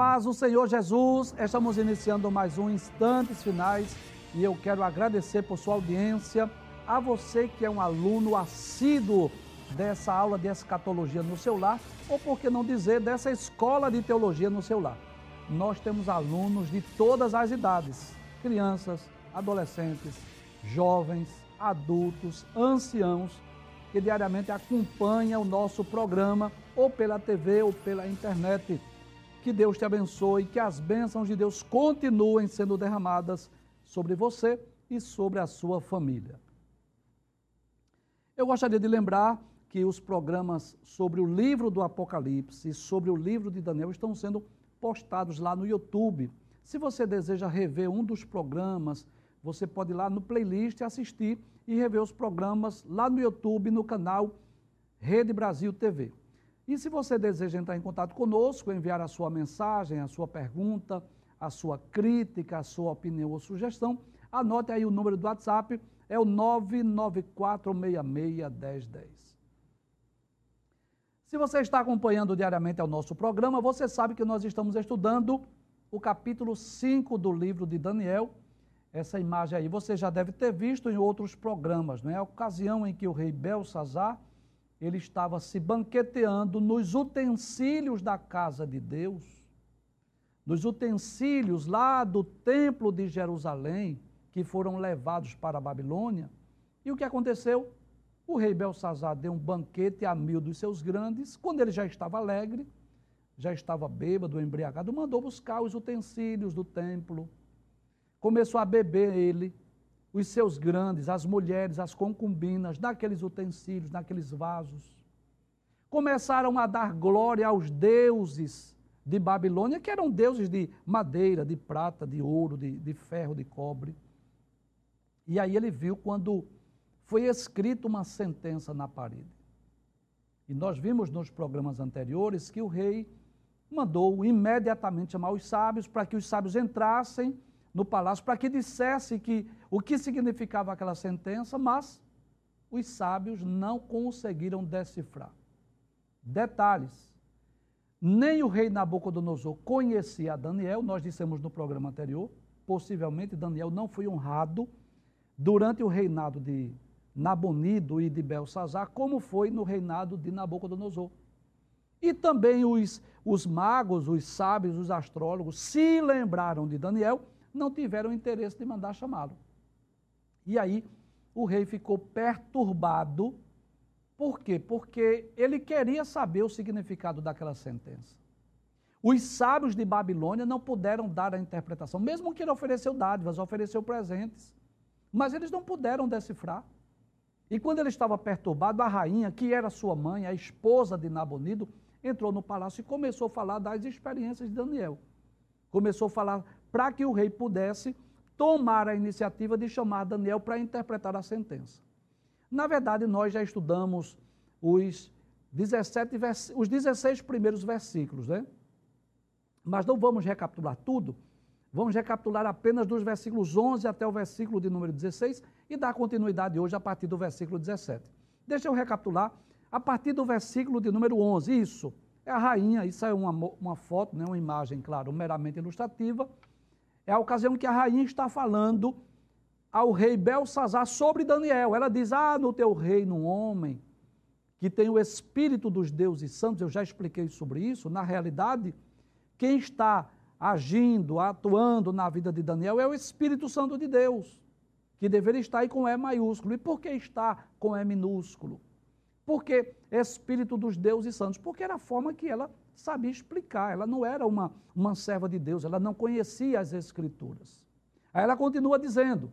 Paz do Senhor Jesus, estamos iniciando mais um Instantes Finais e eu quero agradecer por sua audiência, a você que é um aluno assíduo dessa aula de escatologia no seu lar, ou por que não dizer, dessa escola de teologia no seu lar. Nós temos alunos de todas as idades, crianças, adolescentes, jovens, adultos, anciãos, que diariamente acompanham o nosso programa, ou pela TV ou pela internet que Deus te abençoe, que as bênçãos de Deus continuem sendo derramadas sobre você e sobre a sua família. Eu gostaria de lembrar que os programas sobre o livro do Apocalipse e sobre o livro de Daniel estão sendo postados lá no YouTube. Se você deseja rever um dos programas, você pode ir lá no playlist assistir e rever os programas lá no YouTube, no canal Rede Brasil TV. E se você deseja entrar em contato conosco, enviar a sua mensagem, a sua pergunta, a sua crítica, a sua opinião ou sugestão, anote aí o número do WhatsApp, é o 994661010. Se você está acompanhando diariamente o nosso programa, você sabe que nós estamos estudando o capítulo 5 do livro de Daniel. Essa imagem aí você já deve ter visto em outros programas, não é? A ocasião em que o rei Belsazar ele estava se banqueteando nos utensílios da casa de Deus, nos utensílios lá do templo de Jerusalém, que foram levados para a Babilônia. E o que aconteceu? O rei Belsazar deu um banquete a mil dos seus grandes, quando ele já estava alegre, já estava bêbado, embriagado, mandou buscar os utensílios do templo. Começou a beber ele, os seus grandes, as mulheres, as concubinas, naqueles utensílios, naqueles vasos. Começaram a dar glória aos deuses de Babilônia, que eram deuses de madeira, de prata, de ouro, de, de ferro, de cobre. E aí ele viu quando foi escrita uma sentença na parede. E nós vimos nos programas anteriores que o rei mandou imediatamente chamar os sábios para que os sábios entrassem no palácio para que dissesse que o que significava aquela sentença, mas os sábios não conseguiram decifrar. Detalhes. Nem o rei Nabucodonosor conhecia Daniel, nós dissemos no programa anterior, possivelmente Daniel não foi honrado durante o reinado de Nabonido e de Belsazar, como foi no reinado de Nabucodonosor. E também os, os magos, os sábios, os astrólogos se lembraram de Daniel não tiveram interesse de mandar chamá-lo. E aí o rei ficou perturbado. Por quê? Porque ele queria saber o significado daquela sentença. Os sábios de Babilônia não puderam dar a interpretação, mesmo que ele ofereceu dádivas, ofereceu presentes, mas eles não puderam decifrar. E quando ele estava perturbado, a rainha, que era sua mãe, a esposa de Nabonido, entrou no palácio e começou a falar das experiências de Daniel. Começou a falar para que o rei pudesse tomar a iniciativa de chamar Daniel para interpretar a sentença. Na verdade, nós já estudamos os 17, os 16 primeiros versículos, né? Mas não vamos recapitular tudo, vamos recapitular apenas dos versículos 11 até o versículo de número 16 e dar continuidade hoje a partir do versículo 17. Deixa eu recapitular a partir do versículo de número 11, isso. É a rainha, isso é uma, uma foto, né, uma imagem, claro, meramente ilustrativa, é a ocasião que a rainha está falando ao rei Belsazar sobre Daniel. Ela diz: Ah, no teu reino, homem que tem o espírito dos deuses santos, eu já expliquei sobre isso. Na realidade, quem está agindo, atuando na vida de Daniel é o Espírito Santo de Deus, que deveria estar aí com E maiúsculo. E por que está com E minúsculo? Porque Espírito dos deuses santos, porque era a forma que ela sabia explicar. Ela não era uma, serva de Deus, ela não conhecia as Escrituras. Aí ela continua dizendo: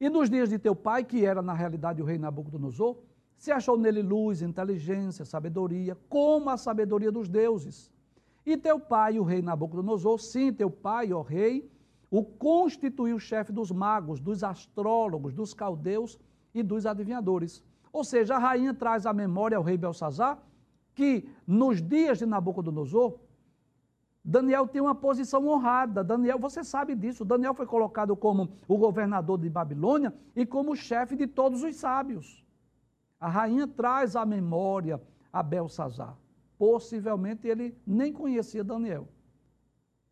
E nos dias de teu pai, que era na realidade o rei Nabucodonosor, se achou nele luz, inteligência, sabedoria, como a sabedoria dos deuses. E teu pai, o rei Nabucodonosor, sim, teu pai, ó rei, o constituiu chefe dos magos, dos astrólogos, dos caldeus e dos adivinhadores. Ou seja, a rainha traz à memória ao rei Belsazar que nos dias de Nabucodonosor, Daniel tem uma posição honrada. Daniel, você sabe disso. Daniel foi colocado como o governador de Babilônia e como chefe de todos os sábios. A rainha traz à memória a Belsazar. possivelmente ele nem conhecia Daniel.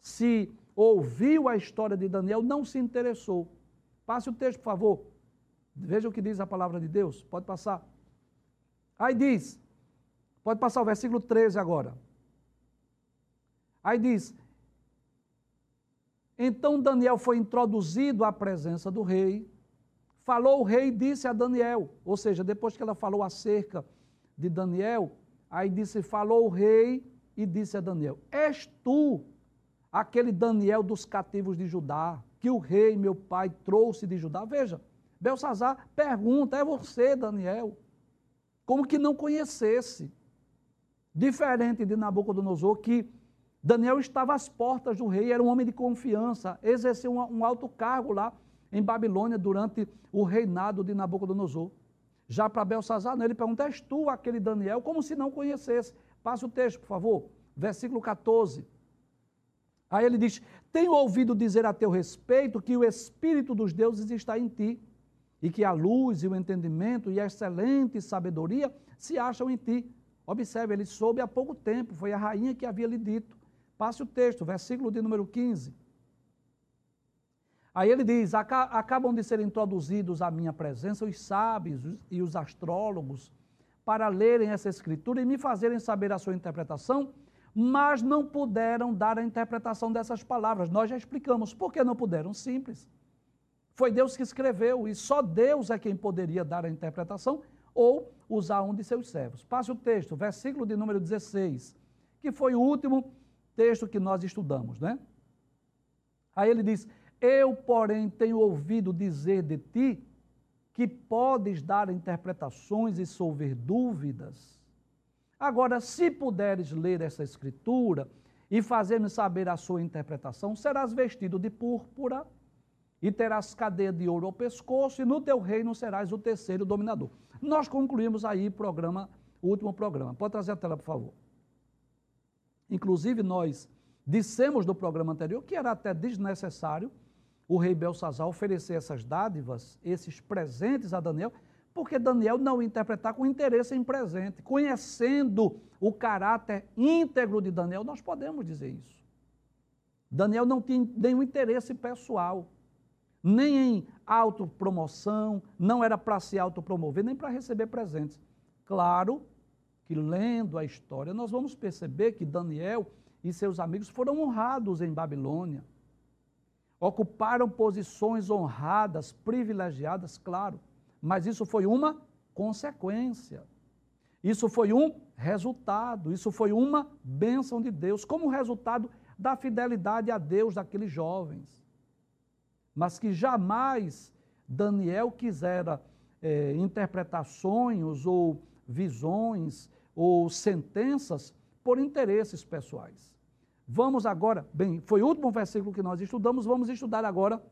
Se ouviu a história de Daniel, não se interessou. Passe o texto, por favor. Veja o que diz a palavra de Deus. Pode passar. Aí diz, pode passar o versículo 13 agora. Aí diz: Então Daniel foi introduzido à presença do rei. Falou o rei e disse a Daniel, ou seja, depois que ela falou acerca de Daniel, aí disse: Falou o rei e disse a Daniel: És tu aquele Daniel dos cativos de Judá, que o rei, meu pai, trouxe de Judá? Veja, Belsazar pergunta: É você, Daniel? Como que não conhecesse. Diferente de Nabucodonosor, que Daniel estava às portas do rei, era um homem de confiança, exerceu um, um alto cargo lá em Babilônia durante o reinado de Nabucodonosor. Já para Belsazar, ele pergunta: És tu aquele Daniel? Como se não conhecesse. Passa o texto, por favor. Versículo 14. Aí ele diz: Tenho ouvido dizer a teu respeito que o Espírito dos deuses está em ti, e que a luz e o entendimento e a excelente sabedoria se acham em ti. Observe, ele soube há pouco tempo, foi a rainha que havia lhe dito. Passe o texto, versículo de número 15. Aí ele diz: acabam de ser introduzidos à minha presença os sábios e os astrólogos para lerem essa escritura e me fazerem saber a sua interpretação, mas não puderam dar a interpretação dessas palavras. Nós já explicamos por que não puderam. Simples. Foi Deus que escreveu e só Deus é quem poderia dar a interpretação ou usar um de seus servos. Passe o texto, versículo de número 16, que foi o último texto que nós estudamos, né? Aí ele diz: Eu, porém, tenho ouvido dizer de ti que podes dar interpretações e solver dúvidas. Agora, se puderes ler essa escritura e fazer-me saber a sua interpretação, serás vestido de púrpura e terás cadeia de ouro ao pescoço, e no teu reino serás o terceiro dominador. Nós concluímos aí o programa, o último programa. Pode trazer a tela, por favor. Inclusive, nós dissemos no programa anterior que era até desnecessário o rei Belsazar oferecer essas dádivas, esses presentes a Daniel, porque Daniel não interpretar com interesse em presente. Conhecendo o caráter íntegro de Daniel, nós podemos dizer isso. Daniel não tinha nenhum interesse pessoal, nem em autopromoção, não era para se autopromover, nem para receber presentes. Claro que lendo a história, nós vamos perceber que Daniel e seus amigos foram honrados em Babilônia. Ocuparam posições honradas, privilegiadas, claro, mas isso foi uma consequência. Isso foi um resultado, isso foi uma bênção de Deus, como resultado da fidelidade a Deus daqueles jovens. Mas que jamais Daniel quisera é, interpretar sonhos ou visões ou sentenças por interesses pessoais. Vamos agora, bem, foi o último versículo que nós estudamos, vamos estudar agora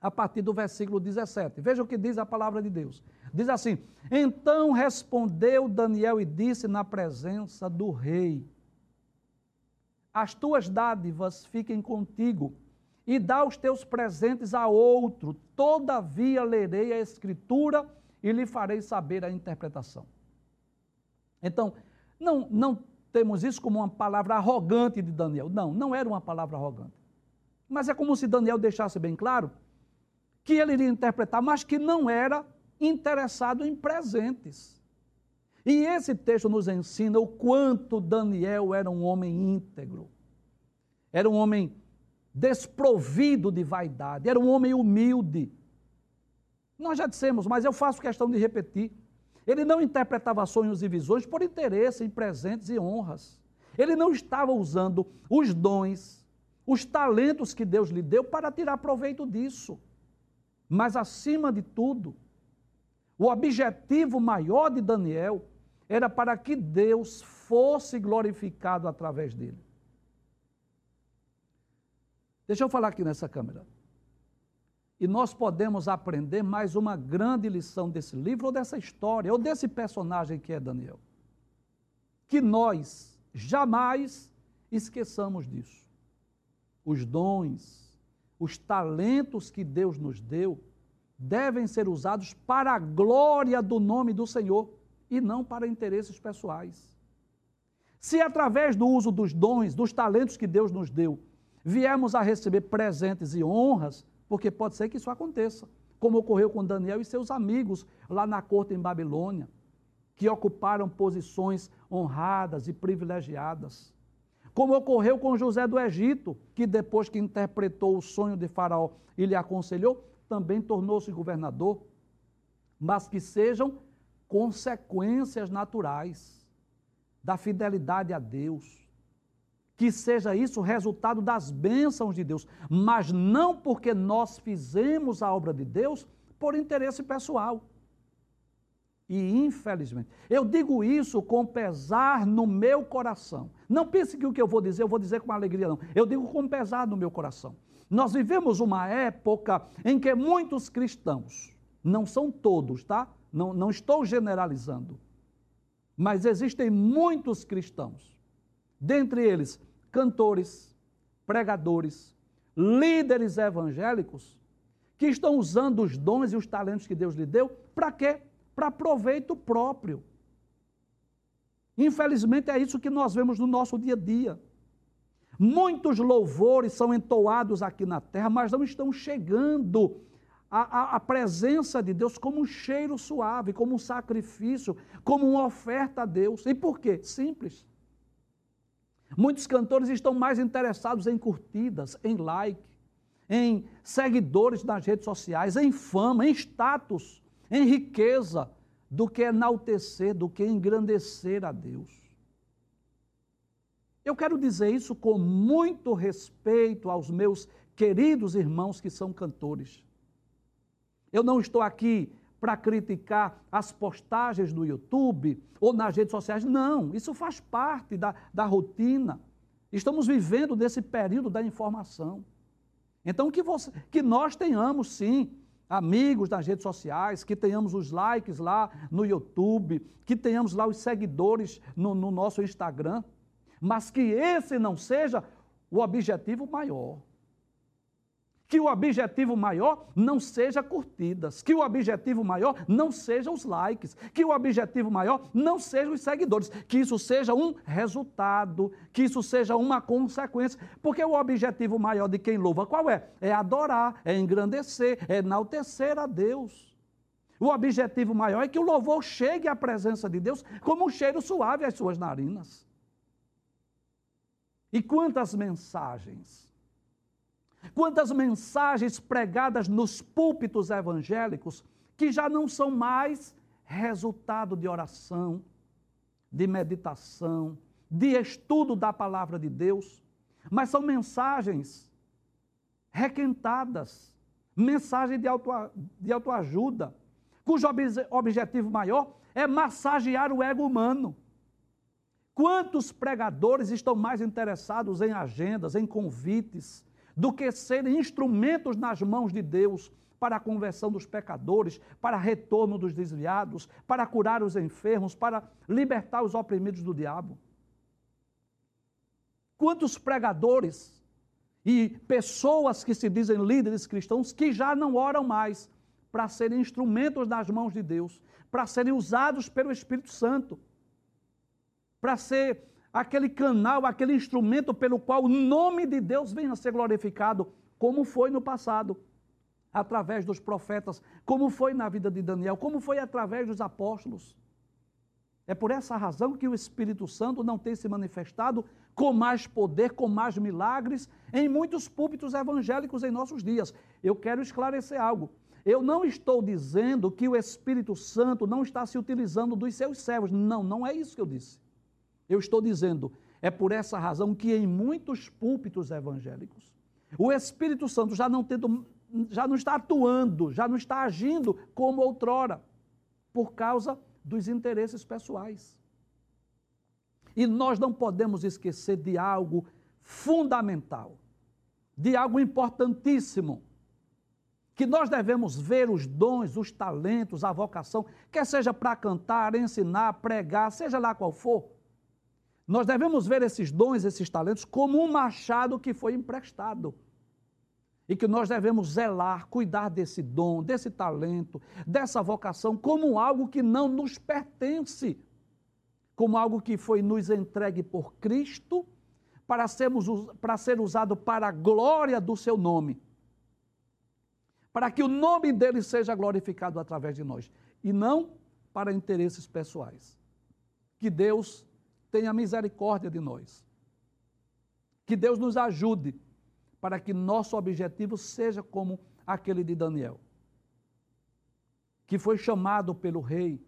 a partir do versículo 17. Veja o que diz a palavra de Deus. Diz assim: Então respondeu Daniel e disse na presença do rei: As tuas dádivas fiquem contigo, e dá os teus presentes a outro. Todavia lerei a escritura e lhe farei saber a interpretação. Então, não, não temos isso como uma palavra arrogante de Daniel. Não, não era uma palavra arrogante. Mas é como se Daniel deixasse bem claro que ele iria interpretar, mas que não era interessado em presentes. E esse texto nos ensina o quanto Daniel era um homem íntegro, era um homem desprovido de vaidade, era um homem humilde. Nós já dissemos, mas eu faço questão de repetir. Ele não interpretava sonhos e visões por interesse em presentes e honras. Ele não estava usando os dons, os talentos que Deus lhe deu para tirar proveito disso. Mas, acima de tudo, o objetivo maior de Daniel era para que Deus fosse glorificado através dele. Deixa eu falar aqui nessa câmera. E nós podemos aprender mais uma grande lição desse livro, ou dessa história, ou desse personagem que é Daniel. Que nós jamais esqueçamos disso. Os dons, os talentos que Deus nos deu, devem ser usados para a glória do nome do Senhor e não para interesses pessoais. Se através do uso dos dons, dos talentos que Deus nos deu, viemos a receber presentes e honras, porque pode ser que isso aconteça, como ocorreu com Daniel e seus amigos lá na corte em Babilônia, que ocuparam posições honradas e privilegiadas. Como ocorreu com José do Egito, que depois que interpretou o sonho de Faraó e lhe aconselhou, também tornou-se governador, mas que sejam consequências naturais da fidelidade a Deus. Que seja isso resultado das bênçãos de Deus, mas não porque nós fizemos a obra de Deus por interesse pessoal. E infelizmente, eu digo isso com pesar no meu coração. Não pense que o que eu vou dizer, eu vou dizer com alegria, não. Eu digo com pesar no meu coração. Nós vivemos uma época em que muitos cristãos, não são todos, tá? Não, não estou generalizando, mas existem muitos cristãos, dentre eles cantores, pregadores, líderes evangélicos, que estão usando os dons e os talentos que Deus lhe deu, para quê? Para proveito próprio. Infelizmente é isso que nós vemos no nosso dia a dia. Muitos louvores são entoados aqui na terra, mas não estão chegando à, à, presença de Deus como um cheiro suave, como um sacrifício, como uma oferta a Deus. E por quê? Simples. Muitos cantores estão mais interessados em curtidas, em like, em seguidores nas redes sociais, em fama, em status, em riqueza, do que enaltecer, do que engrandecer a Deus. Eu quero dizer isso com muito respeito aos meus queridos irmãos que são cantores. Eu não estou aqui para criticar as postagens do YouTube ou nas redes sociais. Não, isso faz parte da, da rotina. Estamos vivendo nesse período da informação. Então, que, você, que nós tenhamos, sim, amigos nas redes sociais, que tenhamos os likes lá no YouTube, que tenhamos lá os seguidores no, no nosso Instagram, mas que esse não seja o objetivo maior que o objetivo maior não seja curtidas, que o objetivo maior não seja os likes, que o objetivo maior não seja os seguidores, que isso seja um resultado, que isso seja uma consequência, porque o objetivo maior de quem louva qual é? É adorar, é engrandecer, é enaltecer a Deus. O objetivo maior é que o louvor chegue à presença de Deus como um cheiro suave às suas narinas. E quantas mensagens Quantas mensagens pregadas nos púlpitos evangélicos que já não são mais resultado de oração, de meditação, de estudo da palavra de Deus, mas são mensagens requentadas, mensagem de, auto, de autoajuda, cujo ob objetivo maior é massagear o ego humano. Quantos pregadores estão mais interessados em agendas, em convites, do que serem instrumentos nas mãos de Deus para a conversão dos pecadores, para retorno dos desviados, para curar os enfermos, para libertar os oprimidos do diabo. Quantos pregadores e pessoas que se dizem líderes cristãos que já não oram mais para serem instrumentos nas mãos de Deus, para serem usados pelo Espírito Santo, para ser aquele canal, aquele instrumento pelo qual o nome de Deus venha a ser glorificado, como foi no passado, através dos profetas, como foi na vida de Daniel, como foi através dos apóstolos. É por essa razão que o Espírito Santo não tem se manifestado com mais poder, com mais milagres em muitos púlpitos evangélicos em nossos dias. Eu quero esclarecer algo. Eu não estou dizendo que o Espírito Santo não está se utilizando dos seus servos. Não, não é isso que eu disse. Eu estou dizendo, é por essa razão que em muitos púlpitos evangélicos, o Espírito Santo já não, tendo, já não está atuando, já não está agindo como outrora, por causa dos interesses pessoais. E nós não podemos esquecer de algo fundamental, de algo importantíssimo, que nós devemos ver os dons, os talentos, a vocação, quer seja para cantar, ensinar, pregar, seja lá qual for, nós devemos ver esses dons, esses talentos, como um machado que foi emprestado. E que nós devemos zelar, cuidar desse dom, desse talento, dessa vocação, como algo que não nos pertence. como algo que foi nos entregue por Cristo para, sermos, para ser usado para a glória do seu nome. Para que o nome dele seja glorificado através de nós. E não para interesses pessoais. Que Deus tenha misericórdia de nós. Que Deus nos ajude para que nosso objetivo seja como aquele de Daniel, que foi chamado pelo rei,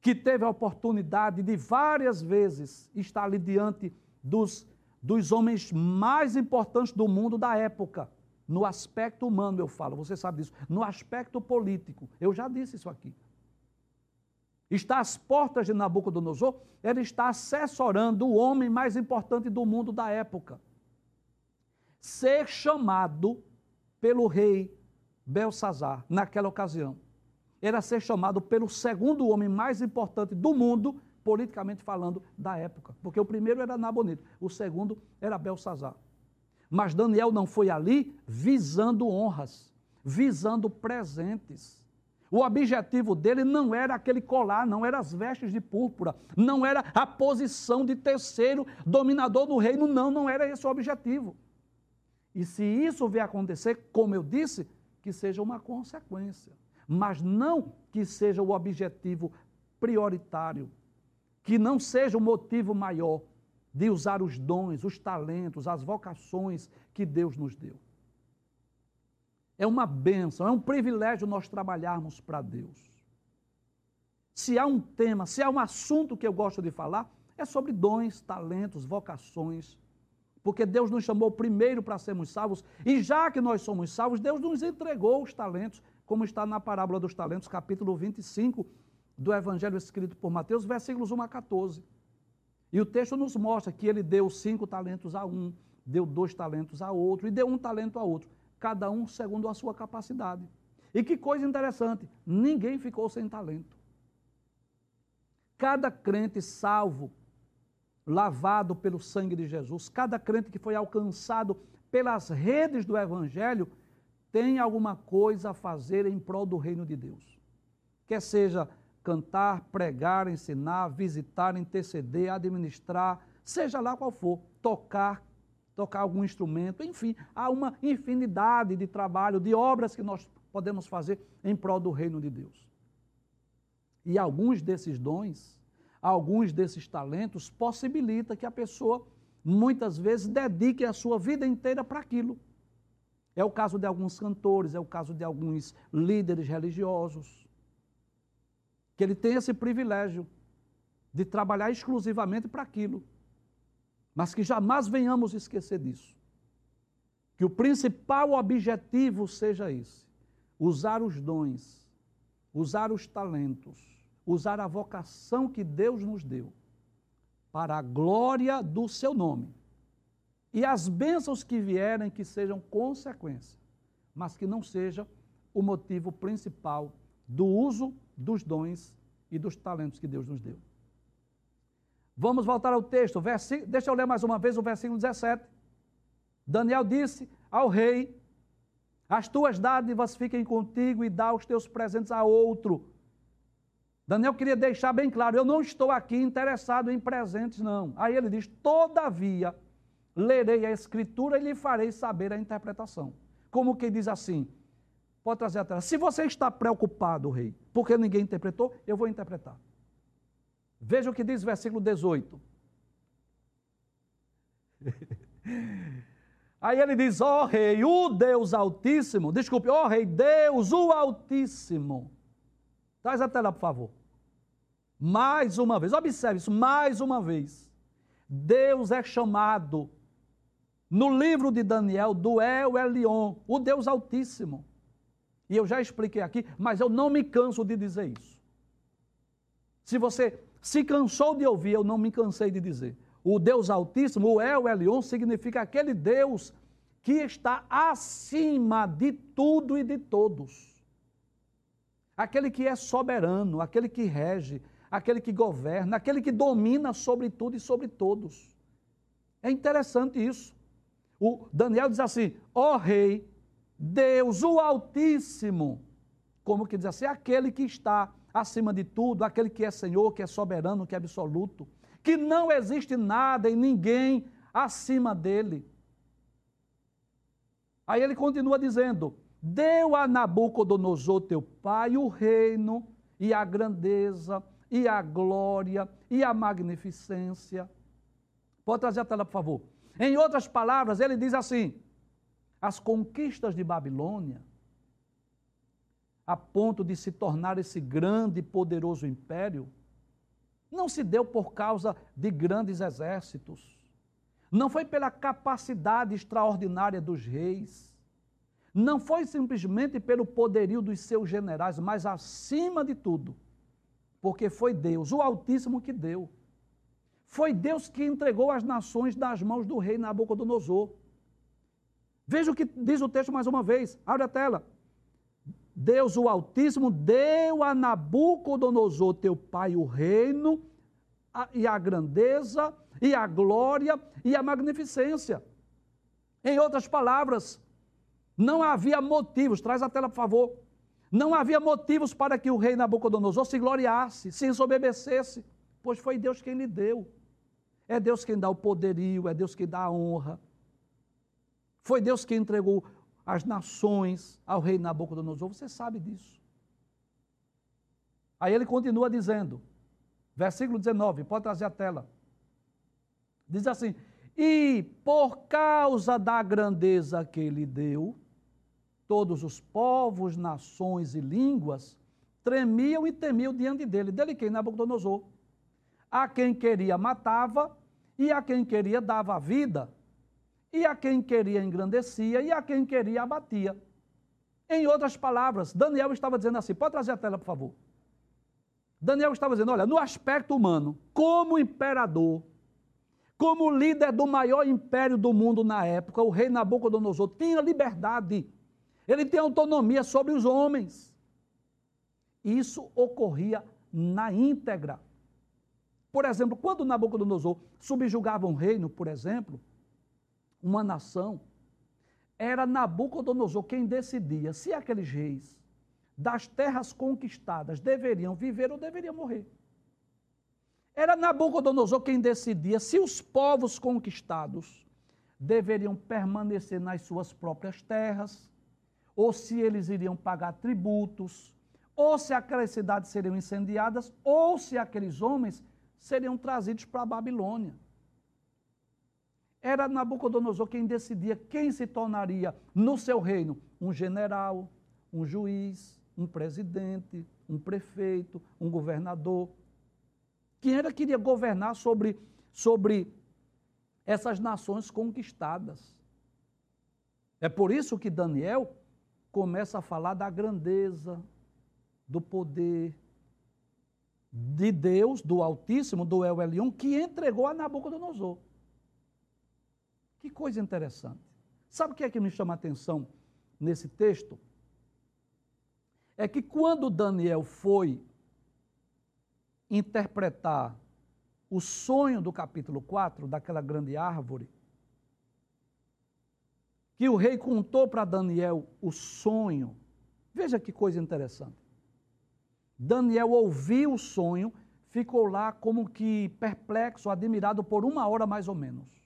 que teve a oportunidade de várias vezes estar ali diante dos, dos homens mais importantes do mundo da época. No aspecto humano, eu falo, você sabe disso. No aspecto político, eu já disse isso aqui. Está às portas de Nabucodonosor, ele está assessorando o homem mais importante do mundo da época. Ser chamado pelo rei Belsazar, naquela ocasião, era ser chamado pelo segundo homem mais importante do mundo, politicamente falando, da época. Porque o primeiro era Nabonito, o segundo era Belsazar. Mas Daniel não foi ali visando honras, visando presentes. O objetivo dele não era aquele colar, não era as vestes de púrpura, não era a posição de terceiro dominador do reino, não, não era esse o objetivo. E se isso vier acontecer, como eu disse, que seja uma consequência, mas não que seja o objetivo prioritário, que não seja o motivo maior de usar os dons, os talentos, as vocações que Deus nos deu. É uma bênção, é um privilégio nós trabalharmos para Deus. Se há um tema, se há um assunto que eu gosto de falar, é sobre dons, talentos, vocações. Porque Deus nos chamou primeiro para sermos salvos, e já que nós somos salvos, Deus nos entregou os talentos, como está na parábola dos talentos, capítulo 25 do Evangelho escrito por Mateus, versículos 1 a 14. E o texto nos mostra que ele deu cinco talentos a um, deu dois talentos a outro, e deu um talento a outro cada um segundo a sua capacidade. E que coisa interessante, ninguém ficou sem talento. Cada crente salvo, lavado pelo sangue de Jesus, cada crente que foi alcançado pelas redes do Evangelho, tem alguma coisa a fazer em prol do reino de Deus. Quer seja cantar, pregar, ensinar, visitar, interceder, administrar, seja lá qual for, tocar, tocar algum instrumento, enfim, há uma infinidade de trabalho, de obras que nós podemos fazer em prol do reino de Deus. E alguns desses dons, alguns desses talentos possibilita que a pessoa muitas vezes dedique a sua vida inteira para aquilo. É o caso de alguns cantores, é o caso de alguns líderes religiosos, que ele tem esse privilégio de trabalhar exclusivamente para aquilo. Mas que jamais venhamos esquecer disso. Que o principal objetivo seja esse: usar os dons, usar os talentos, usar a vocação que Deus nos deu para a glória do seu nome. E as bênçãos que vierem que sejam consequência, mas que não seja o motivo principal do uso dos dons e dos talentos que Deus nos deu. Vamos voltar ao texto. Versículo, deixa eu ler mais uma vez o versículo 17. Daniel disse ao rei: As tuas dádivas fiquem contigo e dá os teus presentes a outro. Daniel queria deixar bem claro: eu não estou aqui interessado em presentes, não. Aí ele diz: Todavia, lerei a escritura e lhe farei saber a interpretação. Como que diz assim? Pode trazer a tela. Se você está preocupado, rei, porque ninguém interpretou, eu vou interpretar. Veja o que diz o versículo 18. Aí ele diz: Ó oh, Rei, o Deus Altíssimo, desculpe, ó oh, Rei, Deus, o Altíssimo. Traz a tela, por favor. Mais uma vez, observe isso, mais uma vez. Deus é chamado no livro de Daniel do El Elion, o Deus Altíssimo. E eu já expliquei aqui, mas eu não me canso de dizer isso. Se você se cansou de ouvir, eu não me cansei de dizer. O Deus Altíssimo, o El Elion, significa aquele Deus que está acima de tudo e de todos. Aquele que é soberano, aquele que rege, aquele que governa, aquele que domina sobre tudo e sobre todos. É interessante isso. O Daniel diz assim: ó oh, rei, Deus, o Altíssimo, como que diz assim, aquele que está acima de tudo, aquele que é Senhor, que é soberano, que é absoluto, que não existe nada e ninguém acima dele. Aí ele continua dizendo: Deu a Nabucodonosor teu pai o reino e a grandeza e a glória e a magnificência. Pode trazer a tela, por favor. Em outras palavras, ele diz assim: as conquistas de Babilônia a ponto de se tornar esse grande e poderoso império, não se deu por causa de grandes exércitos, não foi pela capacidade extraordinária dos reis, não foi simplesmente pelo poderio dos seus generais, mas acima de tudo, porque foi Deus, o Altíssimo, que deu. Foi Deus que entregou as nações nas mãos do rei Nabucodonosor. Veja o que diz o texto mais uma vez, abre a tela. Deus o Altíssimo deu a Nabucodonosor, teu pai, o reino, e a grandeza, e a glória, e a magnificência. Em outras palavras, não havia motivos, traz a tela, por favor. Não havia motivos para que o rei Nabucodonosor se gloriasse, se ensoberbecesse, pois foi Deus quem lhe deu. É Deus quem dá o poderio, é Deus quem dá a honra. Foi Deus quem entregou as nações ao rei Nabucodonosor, você sabe disso. Aí ele continua dizendo, versículo 19, pode trazer a tela. Diz assim: E por causa da grandeza que ele deu, todos os povos, nações e línguas tremiam e temiam diante dele. Dele quem? Nabucodonosor. A quem queria matava e a quem queria dava a vida e a quem queria engrandecia, e a quem queria abatia. Em outras palavras, Daniel estava dizendo assim: pode trazer a tela, por favor. Daniel estava dizendo: olha, no aspecto humano, como imperador, como líder do maior império do mundo na época, o rei Nabucodonosor tinha liberdade, ele tinha autonomia sobre os homens. Isso ocorria na íntegra. Por exemplo, quando Nabucodonosor subjugava um reino, por exemplo, uma nação, era Nabucodonosor quem decidia se aqueles reis das terras conquistadas deveriam viver ou deveriam morrer. Era Nabucodonosor quem decidia se os povos conquistados deveriam permanecer nas suas próprias terras, ou se eles iriam pagar tributos, ou se aquelas cidades seriam incendiadas, ou se aqueles homens seriam trazidos para a Babilônia. Era Nabucodonosor quem decidia quem se tornaria no seu reino um general, um juiz, um presidente, um prefeito, um governador. Quem era que iria governar sobre, sobre essas nações conquistadas. É por isso que Daniel começa a falar da grandeza, do poder de Deus, do Altíssimo, do El Elion, que entregou a Nabucodonosor. Que coisa interessante. Sabe o que é que me chama a atenção nesse texto? É que quando Daniel foi interpretar o sonho do capítulo 4, daquela grande árvore, que o rei contou para Daniel o sonho. Veja que coisa interessante. Daniel ouviu o sonho, ficou lá como que perplexo, admirado por uma hora mais ou menos.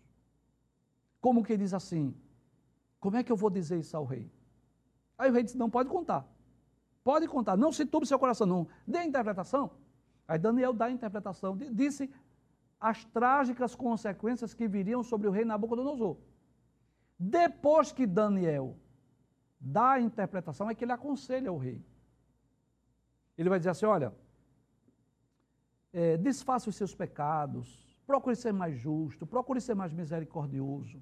Como que diz assim: Como é que eu vou dizer isso ao rei? Aí o rei disse: Não, pode contar. Pode contar. Não se turbe seu coração, não. Dê a interpretação. Aí Daniel dá a interpretação. Disse as trágicas consequências que viriam sobre o rei Nabucodonosor. Depois que Daniel dá a interpretação, é que ele aconselha o rei. Ele vai dizer assim: olha, é, desfaça os seus pecados, procure ser mais justo, procure ser mais misericordioso.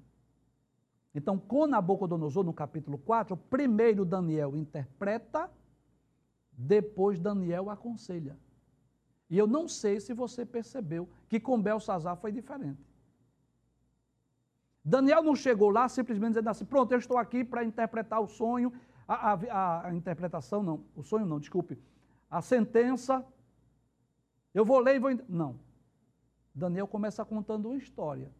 Então, com Nabucodonosor, no capítulo 4, primeiro Daniel interpreta, depois Daniel aconselha. E eu não sei se você percebeu que com Belsazar foi diferente. Daniel não chegou lá simplesmente dizendo assim: pronto, eu estou aqui para interpretar o sonho, a, a, a, interpretação não, o sonho não, desculpe, a sentença, eu vou ler e vou. Não. Daniel começa contando uma história.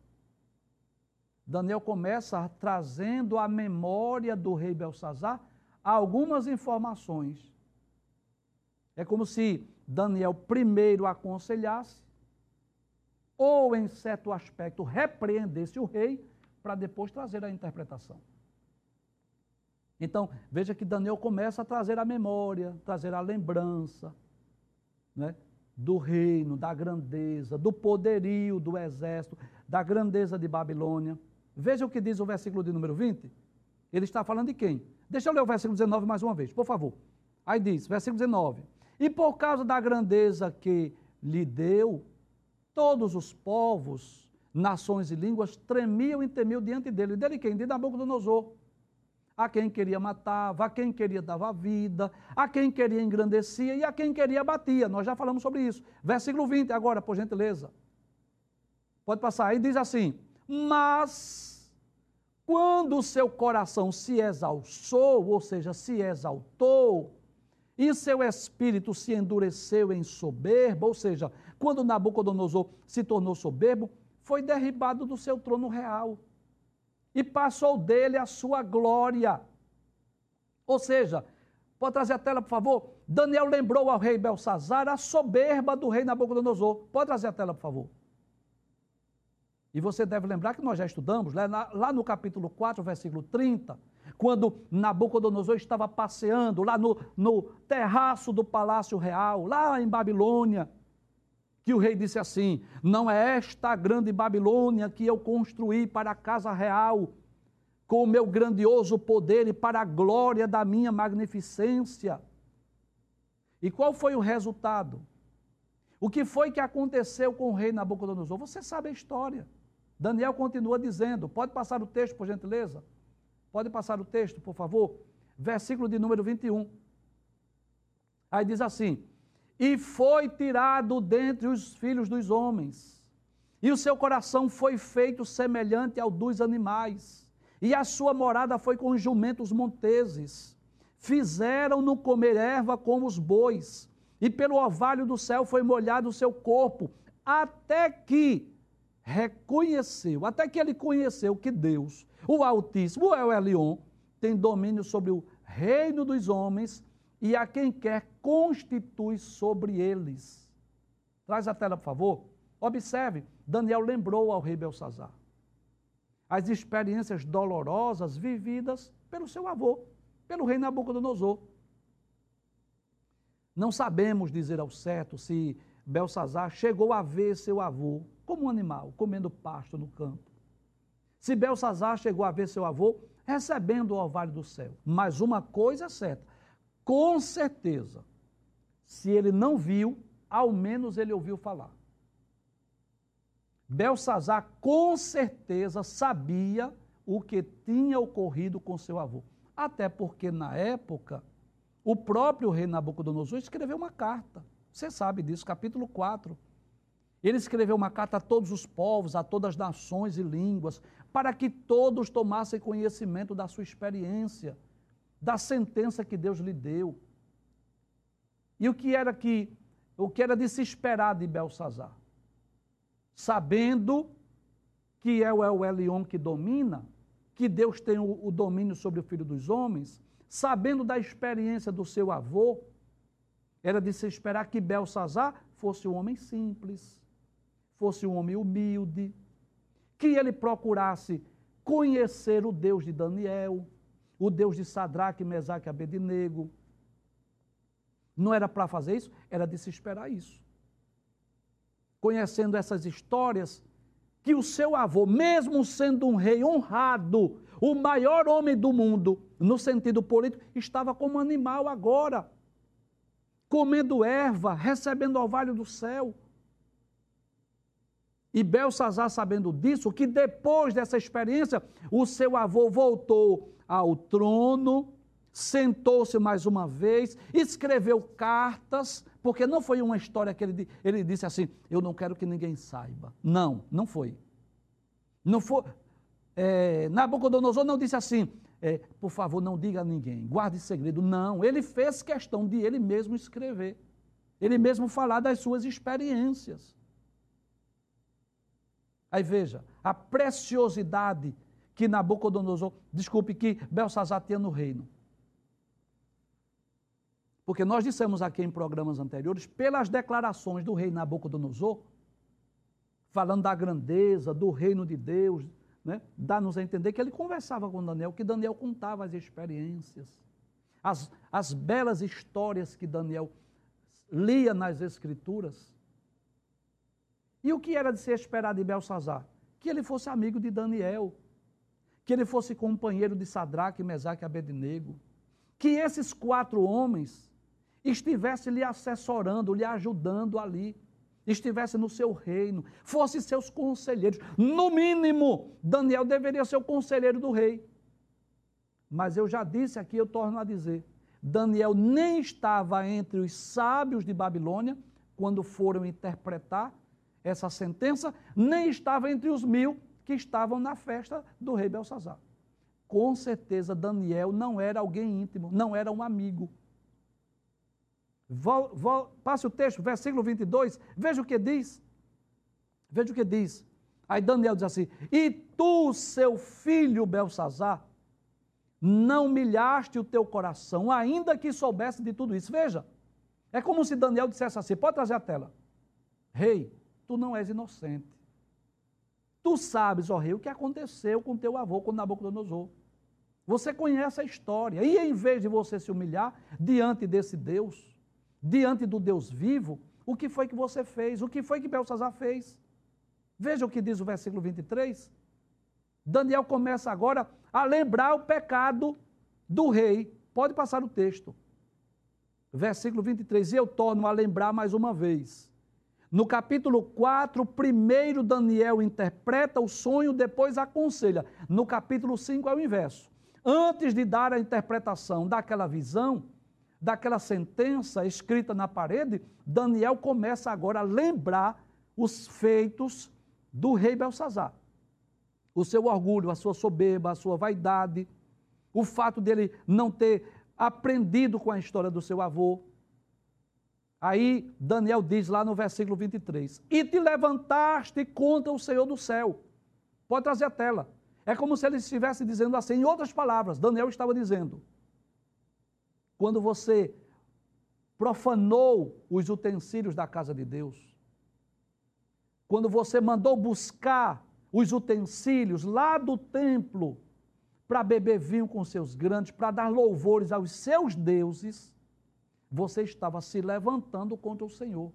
Daniel começa trazendo à memória do rei Belsazar algumas informações. É como se Daniel primeiro aconselhasse, ou em certo aspecto repreendesse o rei, para depois trazer a interpretação. Então, veja que Daniel começa a trazer a memória, trazer a lembrança né, do reino, da grandeza, do poderio do exército, da grandeza de Babilônia. Veja o que diz o versículo de número 20. Ele está falando de quem? Deixa eu ler o versículo 19 mais uma vez, por favor. Aí diz, versículo 19: E por causa da grandeza que lhe deu, todos os povos, nações e línguas tremiam e temiam diante dele. Dele quem? De Nabucodonosor a quem queria matava, a quem queria dava vida, a quem queria engrandecia e a quem queria batia. Nós já falamos sobre isso. Versículo 20, agora, por gentileza. Pode passar. Aí diz assim: Mas quando o seu coração se exalçou, ou seja, se exaltou, e seu espírito se endureceu em soberba, ou seja, quando Nabucodonosor se tornou soberbo, foi derribado do seu trono real e passou dele a sua glória. Ou seja, pode trazer a tela, por favor? Daniel lembrou ao rei Belsazar a soberba do rei Nabucodonosor. Pode trazer a tela, por favor? E você deve lembrar que nós já estudamos lá, lá no capítulo 4, versículo 30, quando Nabucodonosor estava passeando lá no, no terraço do palácio real, lá em Babilônia, que o rei disse assim: Não é esta grande Babilônia que eu construí para a casa real, com o meu grandioso poder e para a glória da minha magnificência. E qual foi o resultado? O que foi que aconteceu com o rei Nabucodonosor? Você sabe a história. Daniel continua dizendo, pode passar o texto, por gentileza? Pode passar o texto, por favor? Versículo de número 21. Aí diz assim: e foi tirado dentre os filhos dos homens. E o seu coração foi feito semelhante ao dos animais, e a sua morada foi com jumentos monteses. Fizeram-no comer erva como os bois, e pelo orvalho do céu foi molhado o seu corpo, até que reconheceu, até que ele conheceu que Deus, o Altíssimo, o El Elion, tem domínio sobre o reino dos homens e a quem quer constitui sobre eles. Traz a tela, por favor. Observe, Daniel lembrou ao rei Belsazar as experiências dolorosas vividas pelo seu avô, pelo rei Nabucodonosor. Não sabemos dizer ao certo se Belsazar chegou a ver seu avô como um animal, comendo pasto no campo. Se Belsazar chegou a ver seu avô recebendo o orvalho do céu. Mas uma coisa é certa: com certeza, se ele não viu, ao menos ele ouviu falar. Belsazar com certeza sabia o que tinha ocorrido com seu avô. Até porque na época, o próprio rei Nabucodonosor escreveu uma carta. Você sabe disso, capítulo 4. Ele escreveu uma carta a todos os povos, a todas as nações e línguas, para que todos tomassem conhecimento da sua experiência da sentença que Deus lhe deu. E o que era que o que era de se esperar de Belsazar? Sabendo que é o El Elion que domina, que Deus tem o, o domínio sobre o filho dos homens, sabendo da experiência do seu avô, era de se esperar que Belsazar fosse um homem simples, fosse um homem humilde, que ele procurasse conhecer o Deus de Daniel, o Deus de Sadraque, Mesaque e Abednego. Não era para fazer isso, era de se esperar isso. Conhecendo essas histórias, que o seu avô, mesmo sendo um rei honrado, o maior homem do mundo, no sentido político, estava como animal agora, comendo erva, recebendo orvalho do céu. E Belsazar, sabendo disso, que depois dessa experiência, o seu avô voltou ao trono, sentou-se mais uma vez, escreveu cartas, porque não foi uma história que ele, ele disse assim: Eu não quero que ninguém saiba. Não, não foi. Não foi. É, Nabucodonosor não disse assim: é, Por favor, não diga a ninguém, guarde segredo. Não, ele fez questão de ele mesmo escrever, ele mesmo falar das suas experiências. Aí veja, a preciosidade que Nabucodonosor, desculpe, que Belsazar tinha no reino. Porque nós dissemos aqui em programas anteriores, pelas declarações do rei Nabucodonosor, falando da grandeza, do reino de Deus, né? dá-nos a entender que ele conversava com Daniel, que Daniel contava as experiências, as, as belas histórias que Daniel lia nas Escrituras. E o que era de ser esperado de Belsazar? Que ele fosse amigo de Daniel, que ele fosse companheiro de Sadraque, Mesaque e Abednego, que esses quatro homens estivessem lhe assessorando, lhe ajudando ali, estivesse no seu reino, fossem seus conselheiros. No mínimo, Daniel deveria ser o conselheiro do rei. Mas eu já disse aqui, eu torno a dizer, Daniel nem estava entre os sábios de Babilônia quando foram interpretar essa sentença, nem estava entre os mil que estavam na festa do rei Belsazar. Com certeza, Daniel não era alguém íntimo, não era um amigo. Vol, vol, passe o texto, versículo 22, veja o que diz. Veja o que diz. Aí Daniel diz assim: E tu, seu filho Belsazar, não humilhaste o teu coração, ainda que soubesse de tudo isso. Veja, é como se Daniel dissesse assim: pode trazer a tela. Rei, tu não és inocente. Tu sabes, ó rei, o que aconteceu com teu avô, com Nabucodonosor. Você conhece a história. E em vez de você se humilhar diante desse Deus, diante do Deus vivo, o que foi que você fez? O que foi que Belsazar fez? Veja o que diz o versículo 23. Daniel começa agora a lembrar o pecado do rei. Pode passar o texto. Versículo 23. E eu torno a lembrar mais uma vez. No capítulo 4, primeiro Daniel interpreta o sonho, depois aconselha. No capítulo 5 é o inverso. Antes de dar a interpretação daquela visão, daquela sentença escrita na parede, Daniel começa agora a lembrar os feitos do rei Belsazar o seu orgulho, a sua soberba, a sua vaidade, o fato dele não ter aprendido com a história do seu avô. Aí Daniel diz lá no versículo 23: E te levantaste contra o Senhor do céu. Pode trazer a tela. É como se ele estivesse dizendo assim, em outras palavras, Daniel estava dizendo: quando você profanou os utensílios da casa de Deus, quando você mandou buscar os utensílios lá do templo para beber vinho com seus grandes, para dar louvores aos seus deuses, você estava se levantando contra o Senhor.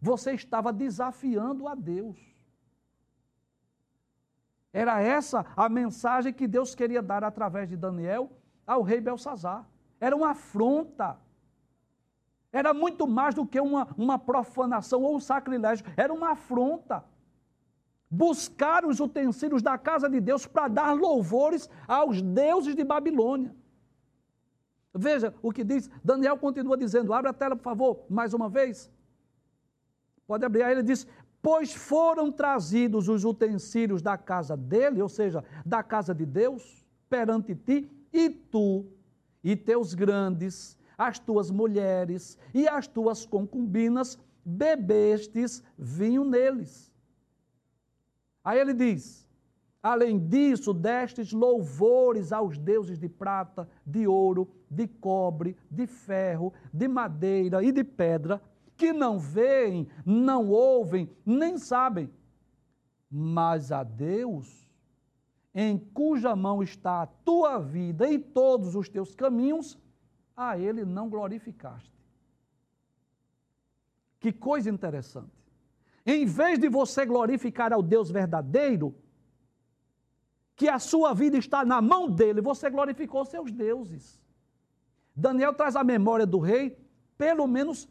Você estava desafiando a Deus. Era essa a mensagem que Deus queria dar através de Daniel ao rei Belsazar. Era uma afronta. Era muito mais do que uma, uma profanação ou um sacrilégio. Era uma afronta buscar os utensílios da casa de Deus para dar louvores aos deuses de Babilônia. Veja o que diz, Daniel continua dizendo, abre a tela, por favor, mais uma vez. Pode abrir, aí ele diz: Pois foram trazidos os utensílios da casa dele, ou seja, da casa de Deus, perante ti, e tu, e teus grandes, as tuas mulheres e as tuas concubinas, bebestes vinho neles. Aí ele diz: Além disso, destes louvores aos deuses de prata, de ouro, de cobre, de ferro, de madeira e de pedra, que não veem, não ouvem, nem sabem. Mas a Deus, em cuja mão está a tua vida e todos os teus caminhos, a Ele não glorificaste. Que coisa interessante. Em vez de você glorificar ao Deus verdadeiro, que a sua vida está na mão dele, você glorificou seus deuses. Daniel traz à memória do rei, pelo menos,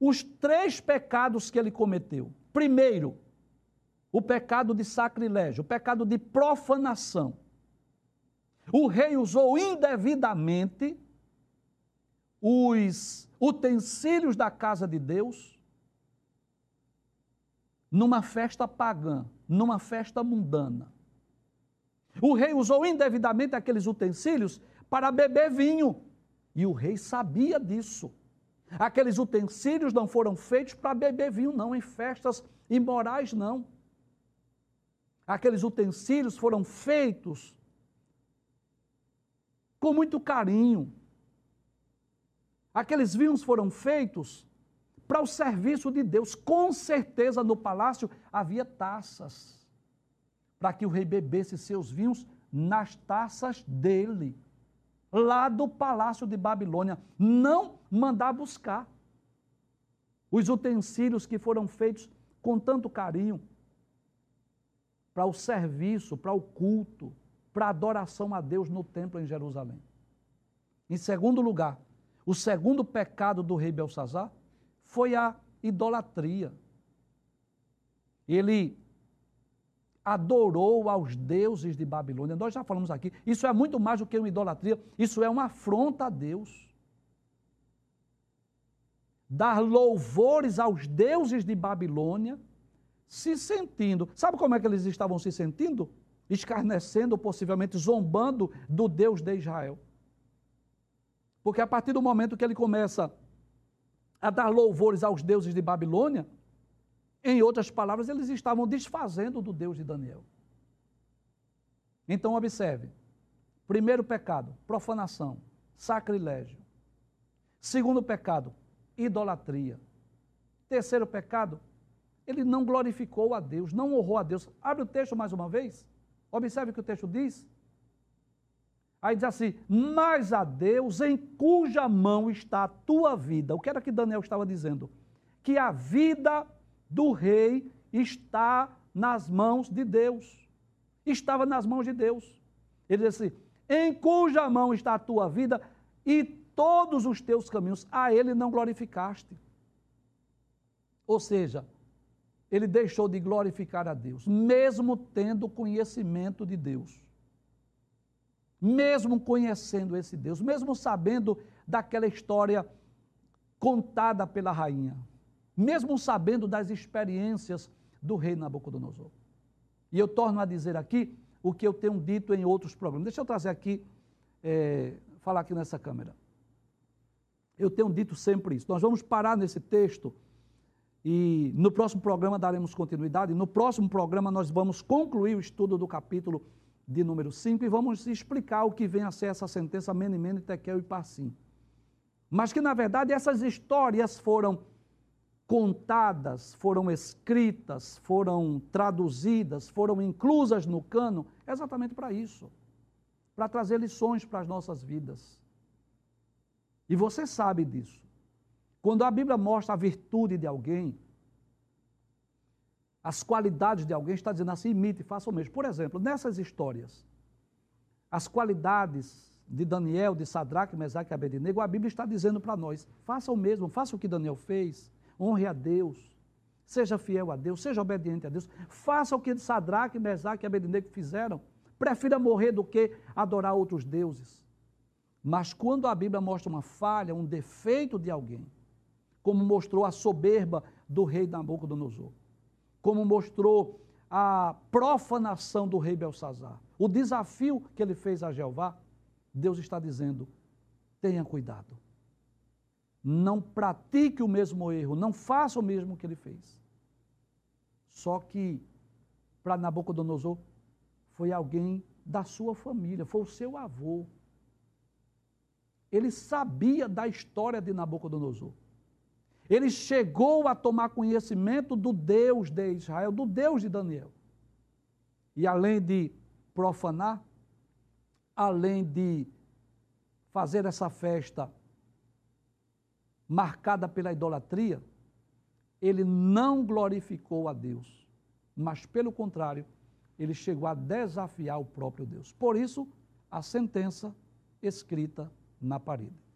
os três pecados que ele cometeu. Primeiro, o pecado de sacrilégio, o pecado de profanação. O rei usou indevidamente os utensílios da casa de Deus numa festa pagã, numa festa mundana. O rei usou indevidamente aqueles utensílios para beber vinho. E o rei sabia disso. Aqueles utensílios não foram feitos para beber vinho, não, em festas imorais, não. Aqueles utensílios foram feitos com muito carinho. Aqueles vinhos foram feitos para o serviço de Deus. Com certeza no palácio havia taças para que o rei bebesse seus vinhos nas taças dele, lá do palácio de Babilônia. Não mandar buscar os utensílios que foram feitos com tanto carinho para o serviço, para o culto, para a adoração a Deus no templo em Jerusalém. Em segundo lugar, o segundo pecado do rei Belsazar foi a idolatria. Ele adorou aos deuses de Babilônia. Nós já falamos aqui, isso é muito mais do que uma idolatria, isso é uma afronta a Deus. Dar louvores aos deuses de Babilônia, se sentindo. Sabe como é que eles estavam se sentindo? Escarnecendo, possivelmente zombando do Deus de Israel. Porque a partir do momento que ele começa a dar louvores aos deuses de Babilônia, em outras palavras, eles estavam desfazendo do Deus de Daniel. Então, observe: primeiro pecado, profanação, sacrilégio. Segundo pecado, idolatria. Terceiro pecado, ele não glorificou a Deus, não honrou a Deus. Abre o texto mais uma vez. Observe o que o texto diz. Aí diz assim: Mas a Deus em cuja mão está a tua vida. O que era que Daniel estava dizendo? Que a vida do rei está nas mãos de Deus. Estava nas mãos de Deus. Ele diz assim: Em cuja mão está a tua vida e todos os teus caminhos, a ele não glorificaste. Ou seja, ele deixou de glorificar a Deus, mesmo tendo conhecimento de Deus mesmo conhecendo esse Deus, mesmo sabendo daquela história contada pela rainha, mesmo sabendo das experiências do rei Nabucodonosor. E eu torno a dizer aqui o que eu tenho dito em outros programas. Deixa eu trazer aqui, é, falar aqui nessa câmera. Eu tenho dito sempre isso. Nós vamos parar nesse texto e no próximo programa daremos continuidade. No próximo programa nós vamos concluir o estudo do capítulo de número 5 e vamos explicar o que vem a ser essa sentença Mene, Mene, Tekel e Passim. Mas que, na verdade, essas histórias foram contadas, foram escritas, foram traduzidas, foram inclusas no cano, exatamente para isso para trazer lições para as nossas vidas. E você sabe disso. Quando a Bíblia mostra a virtude de alguém, as qualidades de alguém, está dizendo assim, imite, faça o mesmo. Por exemplo, nessas histórias, as qualidades de Daniel, de Sadraque, Mesaque e Abednego, a Bíblia está dizendo para nós, faça o mesmo, faça o que Daniel fez, honre a Deus, seja fiel a Deus, seja obediente a Deus, faça o que Sadraque, Mesaque e Abednego fizeram, prefira morrer do que adorar outros deuses. Mas quando a Bíblia mostra uma falha, um defeito de alguém, como mostrou a soberba do rei Nabucodonosor, como mostrou a profanação do rei Belsazar, o desafio que ele fez a Jeová, Deus está dizendo: tenha cuidado. Não pratique o mesmo erro, não faça o mesmo que ele fez. Só que para Nabucodonosor foi alguém da sua família, foi o seu avô. Ele sabia da história de Nabucodonosor. Ele chegou a tomar conhecimento do Deus de Israel, do Deus de Daniel. E além de profanar, além de fazer essa festa marcada pela idolatria, ele não glorificou a Deus, mas pelo contrário, ele chegou a desafiar o próprio Deus. Por isso, a sentença escrita na parede.